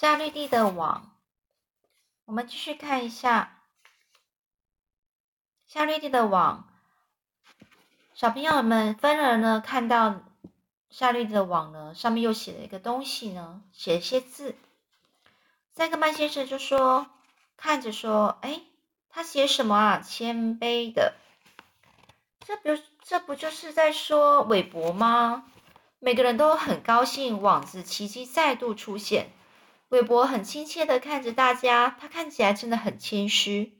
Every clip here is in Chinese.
夏绿蒂的网，我们继续看一下夏绿蒂的网。小朋友们，芬儿呢看到夏绿蒂的网呢，上面又写了一个东西呢，写了些字。塞克曼先生就说：“看着说，哎，他写什么啊？谦卑的，这不这不就是在说韦伯吗？每个人都很高兴，网子奇迹再度出现。”韦伯很亲切的看着大家，他看起来真的很谦虚，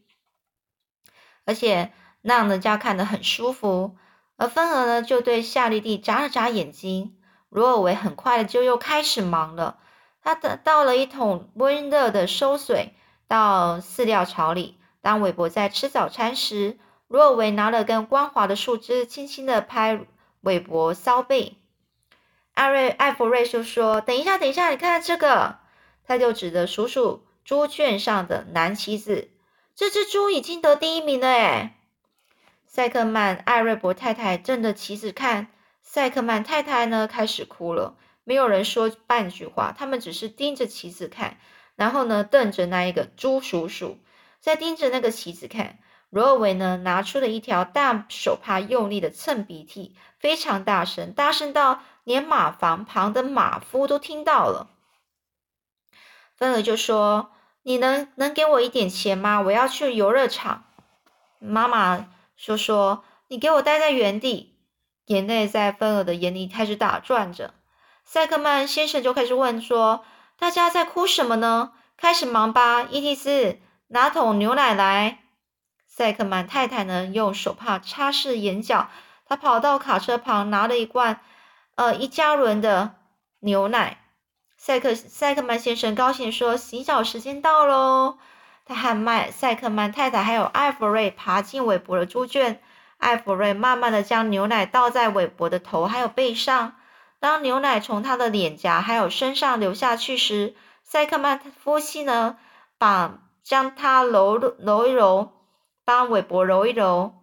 而且让人家看得很舒服。而芬儿呢，就对夏绿蒂眨了眨眼睛。罗尔维很快的就又开始忙了，他得倒了一桶温热的收水到饲料槽里。当韦伯在吃早餐时，罗尔维拿了根光滑的树枝，轻轻的拍韦伯骚背。艾瑞艾弗瑞就说：“等一下，等一下，你看看这个。”他就指着数数猪圈上的蓝旗子，这只猪已经得第一名了诶赛克曼艾瑞伯太太正着旗子看，赛克曼太太呢开始哭了。没有人说半句话，他们只是盯着旗子看，然后呢瞪着那一个猪叔叔，再盯着那个旗子看。罗尔维呢拿出了一条大手帕，用力的蹭鼻涕，非常大声，大声到连马房旁的马夫都听到了。芬儿就说：“你能能给我一点钱吗？我要去游乐场。”妈妈说：“说你给我待在原地。”眼泪在芬儿的眼里开始打转着。塞克曼先生就开始问说：“大家在哭什么呢？开始忙吧，伊蒂斯，拿桶牛奶来。”塞克曼太太呢，用手帕擦拭眼角。她跑到卡车旁，拿了一罐，呃，一加仑的牛奶。赛克赛克曼先生高兴说：“洗澡时间到喽！”他和麦赛克曼太太还有艾弗瑞爬进韦伯的猪圈。艾弗瑞慢慢的将牛奶倒在韦伯的头还有背上。当牛奶从他的脸颊还有身上流下去时，赛克曼夫妻呢，把将他揉揉一揉，帮韦伯揉一揉。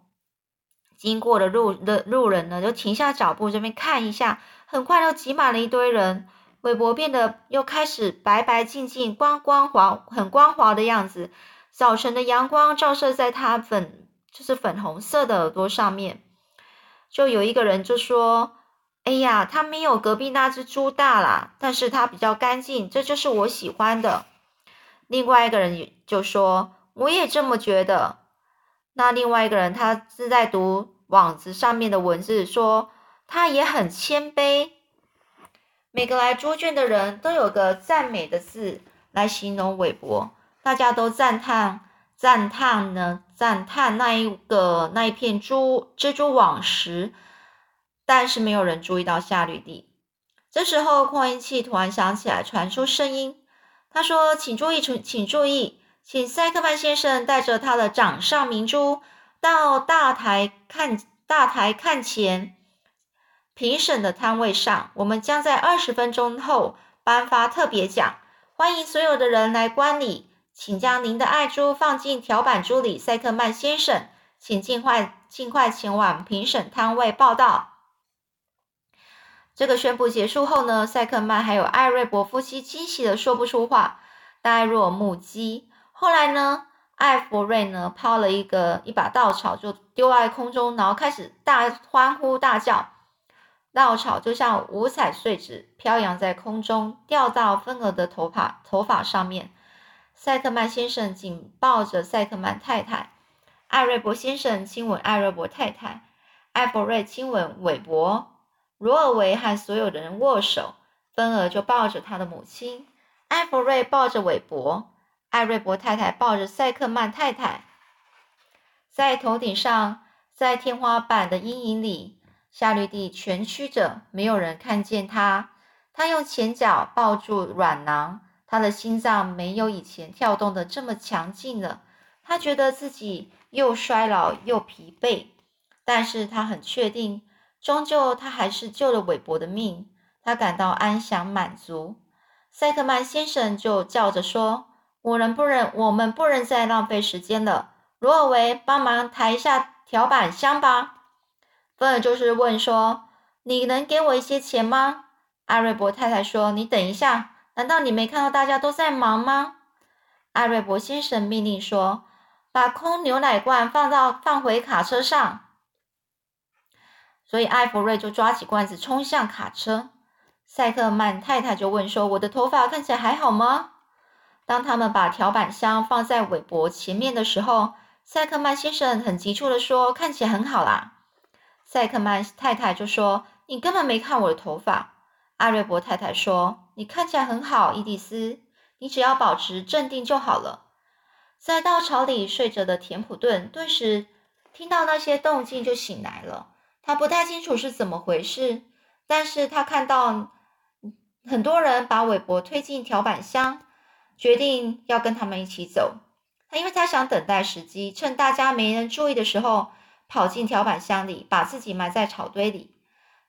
经过的路的路人呢，就停下脚步这边看一下，很快就挤满了一堆人。韦伯变得又开始白白净净、光光滑、很光滑的样子。早晨的阳光照射在他粉，就是粉红色的耳朵上面。就有一个人就说：“哎呀，他没有隔壁那只猪大啦，但是它比较干净，这就是我喜欢的。”另外一个人就说：“我也这么觉得。”那另外一个人他是在读网子上面的文字，说他也很谦卑。每个来猪圈的人都有个赞美的字来形容韦伯，大家都赞叹、赞叹呢，赞叹那一个那一片猪蜘蛛网时，但是没有人注意到夏绿蒂。这时候，扩音器突然响起来，传出声音，他说：“请注意，请请注意，请塞克曼先生带着他的掌上明珠到大台看大台看前。”评审的摊位上，我们将在二十分钟后颁发特别奖。欢迎所有的人来观礼，请将您的爱珠放进条板珠里。塞克曼先生，请尽快尽快前往评审摊位报道。这个宣布结束后呢，塞克曼还有艾瑞伯夫妻惊喜的说不出话，呆若木鸡。后来呢，艾弗瑞呢抛了一个一把稻草，就丢在空中，然后开始大欢呼大叫。稻草就像五彩碎纸飘扬在空中，掉到芬儿的头发头发上面。赛特曼先生紧抱着赛特曼太太，艾瑞伯先生亲吻艾瑞伯太太，艾弗瑞亲吻韦伯，罗尔维和所有的人握手。芬儿就抱着他的母亲，艾弗瑞抱着韦伯，艾瑞伯太太抱着赛克曼太太，在头顶上，在天花板的阴影里。夏绿蒂蜷曲着，没有人看见她。她用前脚抱住软囊，她的心脏没有以前跳动的这么强劲了。她觉得自己又衰老又疲惫，但是他很确定，终究他还是救了韦伯的命。他感到安详满足。塞克曼先生就叫着说：“我能不能，我们不能再浪费时间了。罗尔维，帮忙抬一下条板箱吧。”芬尔就是问说：“你能给我一些钱吗？”阿瑞伯太太说：“你等一下，难道你没看到大家都在忙吗？艾瑞博先生命令说：“把空牛奶罐放到放回卡车上。”所以艾弗瑞就抓起罐子冲向卡车。塞克曼太太就问说：“我的头发看起来还好吗？”当他们把条板箱放在韦伯前面的时候，塞克曼先生很急促的说：“看起来很好啦。”塞克曼太太就说：“你根本没看我的头发。”艾瑞伯太太说：“你看起来很好，伊迪丝，你只要保持镇定就好了。”在稻草里睡着的田普顿顿时听到那些动静就醒来了。他不太清楚是怎么回事，但是他看到很多人把韦伯推进条板箱，决定要跟他们一起走。他因为他想等待时机，趁大家没人注意的时候，跑进条板箱里，把自己埋在草堆里。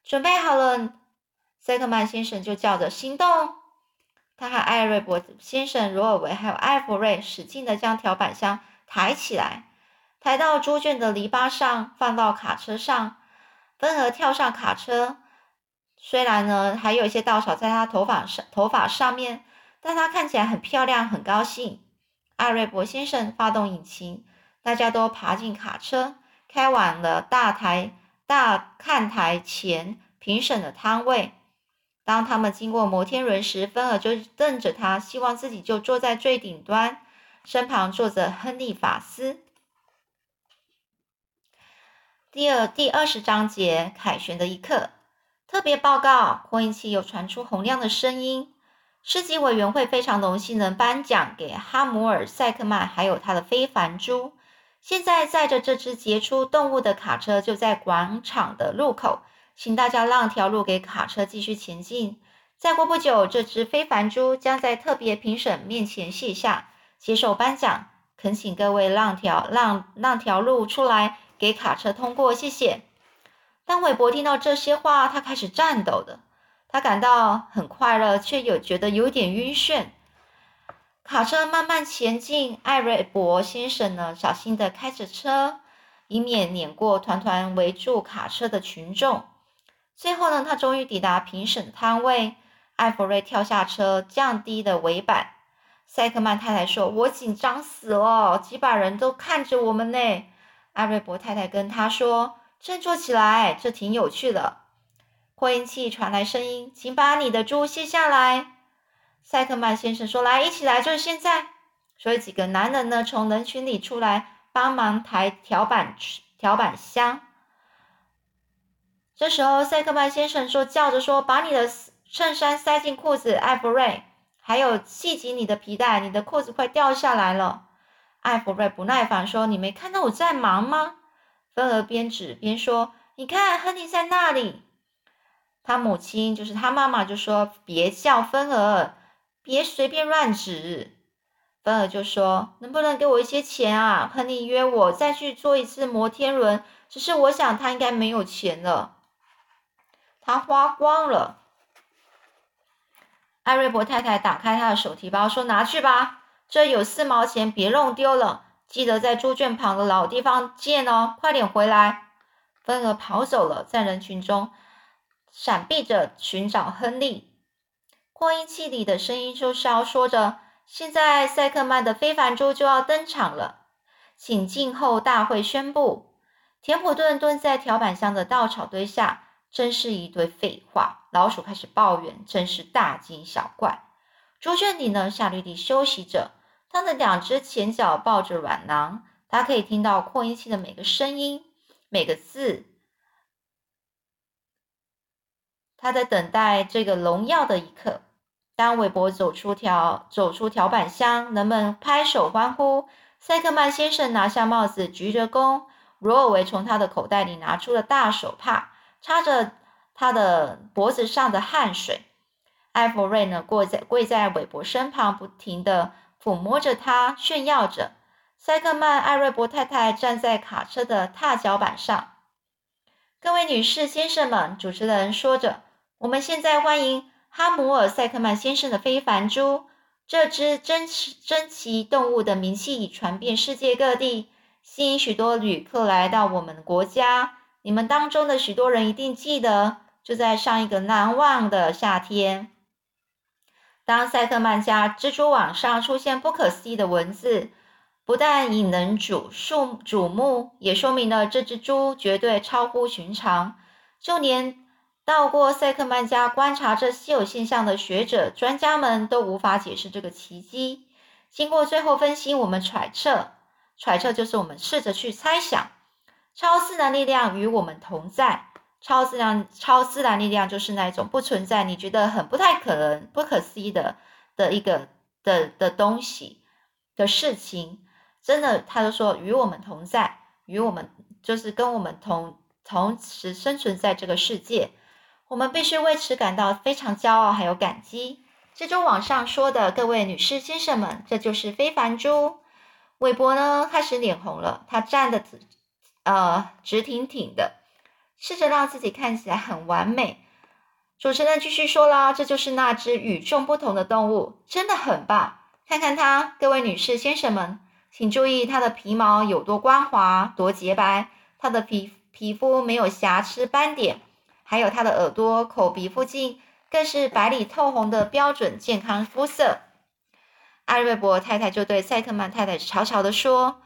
准备好了，塞克曼先生就叫着行动。他和艾瑞伯先生、罗尔维还有艾弗瑞使劲的将条板箱抬起来，抬到猪圈的篱笆上，放到卡车上。芬儿跳上卡车，虽然呢还有一些稻草在他头发上头发上面，但他看起来很漂亮，很高兴。艾瑞伯先生发动引擎，大家都爬进卡车，开往了大台大看台前评审的摊位。当他们经过摩天轮时，芬尔就瞪着他，希望自己就坐在最顶端，身旁坐着亨利法斯。第二第二十章节凯旋的一刻，特别报告，扩音器又传出洪亮的声音。市级委员会非常荣幸能颁奖给哈姆尔·塞克曼，还有他的非凡猪。现在载着这只杰出动物的卡车就在广场的路口，请大家让条路给卡车继续前进。再过不久，这只非凡猪将在特别评审面前卸下，接受颁奖。恳请各位让条让让条路出来。给卡车通过，谢谢。当韦伯听到这些话，他开始颤抖的。他感到很快乐，却又觉得有点晕眩。卡车慢慢前进，艾瑞博先生呢，小心的开着车，以免碾过团团围住卡车的群众。最后呢，他终于抵达评审摊位。艾弗瑞跳下车，降低了尾板。塞克曼太太说：“我紧张死了，几百人都看着我们呢。”艾瑞博太太跟他说：“振作起来，这挺有趣的。”扩音器传来声音：“请把你的猪卸下来。”塞克曼先生说：“来，一起来，就是现在。”所以几个男人呢，从人群里出来帮忙抬条板条板箱。这时候，塞克曼先生说：“叫着说，把你的衬衫塞进裤子，艾弗瑞，还有系紧你的皮带，你的裤子快掉下来了。”艾弗瑞不耐烦说：“你没看到我在忙吗？”芬儿边指边说：“你看，亨利在那里。”他母亲就是他妈妈就说：“别叫芬儿，别随便乱指。”芬儿就说：“能不能给我一些钱啊？亨利约我再去坐一次摩天轮，只是我想他应该没有钱了，他花光了。”艾瑞伯太太打开他的手提包说：“拿去吧。”这有四毛钱，别弄丢了。记得在猪圈旁的老地方见哦，快点回来。芬儿跑走了，在人群中闪避着寻找亨利。扩音器里的声音就是要说着：“现在塞克曼的非凡猪就要登场了，请静候大会宣布。”田普顿蹲在条板箱的稻草堆下，真是一堆废话。老鼠开始抱怨，真是大惊小怪。猪圈里呢，夏绿蒂休息着。他的两只前脚抱着软囊，他可以听到扩音器的每个声音、每个字。他在等待这个荣耀的一刻。当韦伯走出条走出条板箱，人们拍手欢呼。塞克曼先生拿下帽子，鞠着躬。罗尔维从他的口袋里拿出了大手帕，擦着他的脖子上的汗水。艾弗瑞呢，跪在跪在韦伯身旁，不停的。抚摸着他，炫耀着。塞克曼·艾瑞伯太太站在卡车的踏脚板上。各位女士、先生们，主持人说着：“我们现在欢迎哈姆尔·塞克曼先生的非凡猪。这只珍奇珍奇动物的名气已传遍世界各地，吸引许多旅客来到我们的国家。你们当中的许多人一定记得，就在上一个难忘的夏天。”当塞克曼家蜘蛛网上出现不可思议的文字，不但引人瞩数瞩目，也说明了这只猪绝对超乎寻常。就连到过赛克曼家观察这稀有现象的学者、专家们都无法解释这个奇迹。经过最后分析，我们揣测，揣测就是我们试着去猜想，超自然力量与我们同在。超自然、超自然力量就是那一种不存在，你觉得很不太可能、不可思议的的一个的的东西的事情，真的，他就说与我们同在，与我们就是跟我们同同时生存在这个世界，我们必须为此感到非常骄傲，还有感激。这周网上说的各位女士、先生们，这就是非凡猪。韦伯呢开始脸红了，他站的直呃直挺挺的。试着让自己看起来很完美。主持人继续说啦：“这就是那只与众不同的动物，真的很棒。看看它，各位女士、先生们，请注意它的皮毛有多光滑、多洁白，它的皮皮肤没有瑕疵斑点，还有它的耳朵、口鼻附近更是白里透红的标准健康肤色。”艾瑞博太太就对塞特曼太太悄悄的说：“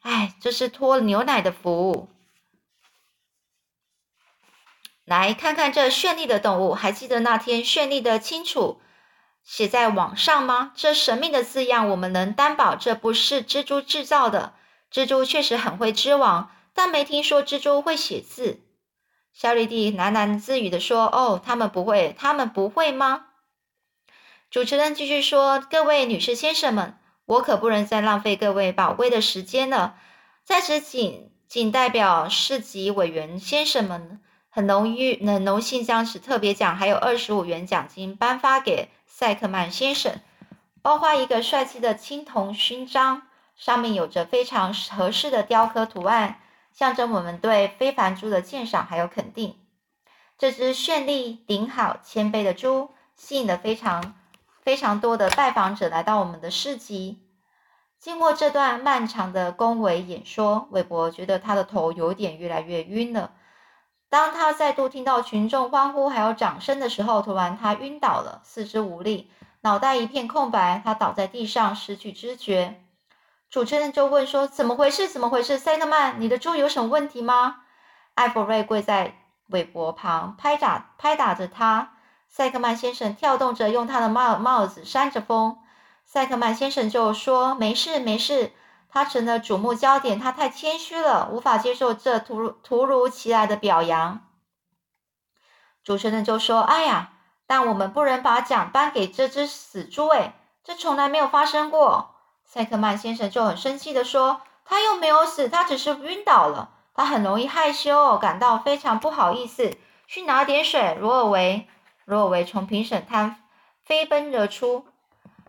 哎，这是托牛奶的福。”来看看这绚丽的动物，还记得那天绚丽的清楚写在网上吗？这神秘的字样，我们能担保这不是蜘蛛制造的。蜘蛛确实很会织网，但没听说蜘蛛会写字。小绿蒂喃喃自语的说：“哦，他们不会，他们不会吗？”主持人继续说：“各位女士、先生们，我可不能再浪费各位宝贵的时间了。在此，仅仅代表市级委员先生们。”很荣誉，很荣幸将此特别奖还有二十五元奖金颁发给塞克曼先生，包括一个帅气的青铜勋章，上面有着非常合适的雕刻图案，象征我们对非凡猪的鉴赏还有肯定。这只绚丽、顶好、谦卑的猪，吸引了非常非常多的拜访者来到我们的市集。经过这段漫长的恭维演说，韦伯觉得他的头有点越来越晕了。当他再度听到群众欢呼还有掌声的时候，突然他晕倒了，四肢无力，脑袋一片空白，他倒在地上失去知觉。主持人就问说：“怎么回事？怎么回事？塞克曼，你的猪有什么问题吗？”艾弗瑞跪在韦伯旁，拍打拍打着他。塞克曼先生跳动着，用他的帽帽子扇着风。塞克曼先生就说：“没事，没事。”他成了瞩目焦点，他太谦虚了，无法接受这突如突如其来的表扬。主持人就说：“哎呀，但我们不能把奖颁给这只死猪，哎，这从来没有发生过。”塞克曼先生就很生气地说：“他又没有死，他只是晕倒了。他很容易害羞，感到非常不好意思，去拿点水。”罗尔维，罗尔维从评审摊飞奔而出。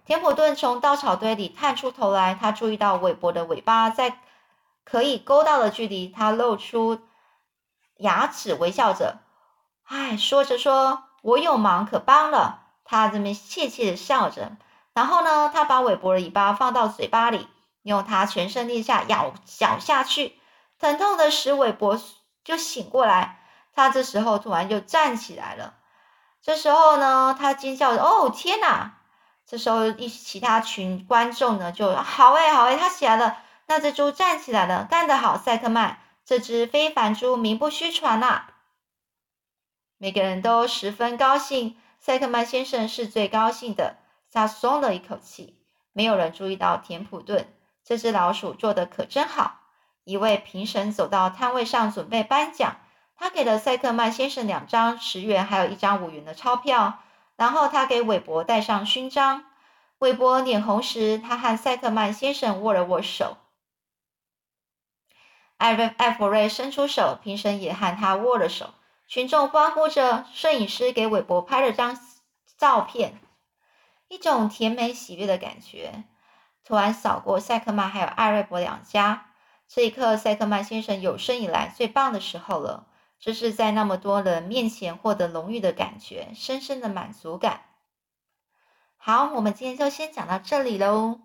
田普顿从稻草堆里探出头来，他注意到韦伯的尾巴在可以勾到的距离，他露出牙齿，微笑着。唉，说着说：“我有忙可帮了。”他这边怯怯的笑着。然后呢，他把韦伯的尾巴放到嘴巴里，用他全身力下咬咬下去，疼痛的使韦伯就醒过来。他这时候突然就站起来了。这时候呢，他惊叫着：“哦，天哪！”这时候，一其他群观众呢，就好哎，好哎，他起来了，那只猪站起来了，干得好，赛克曼，这只非凡猪名不虚传呐。每个人都十分高兴，赛克曼先生是最高兴的，他松了一口气。没有人注意到田普顿，这只老鼠做的可真好。一位评审走到摊位上准备颁奖，他给了赛克曼先生两张十元，还有一张五元的钞票。然后他给韦伯戴上勋章。韦伯脸红时，他和塞克曼先生握了握手。艾瑞艾弗瑞伸出手，评审也和他握了手。群众欢呼着，摄影师给韦伯拍了张照片。一种甜美喜悦的感觉突然扫过塞克曼还有艾瑞博两家。这一刻，塞克曼先生有生以来最棒的时候了。这是在那么多人面前获得荣誉的感觉，深深的满足感。好，我们今天就先讲到这里喽。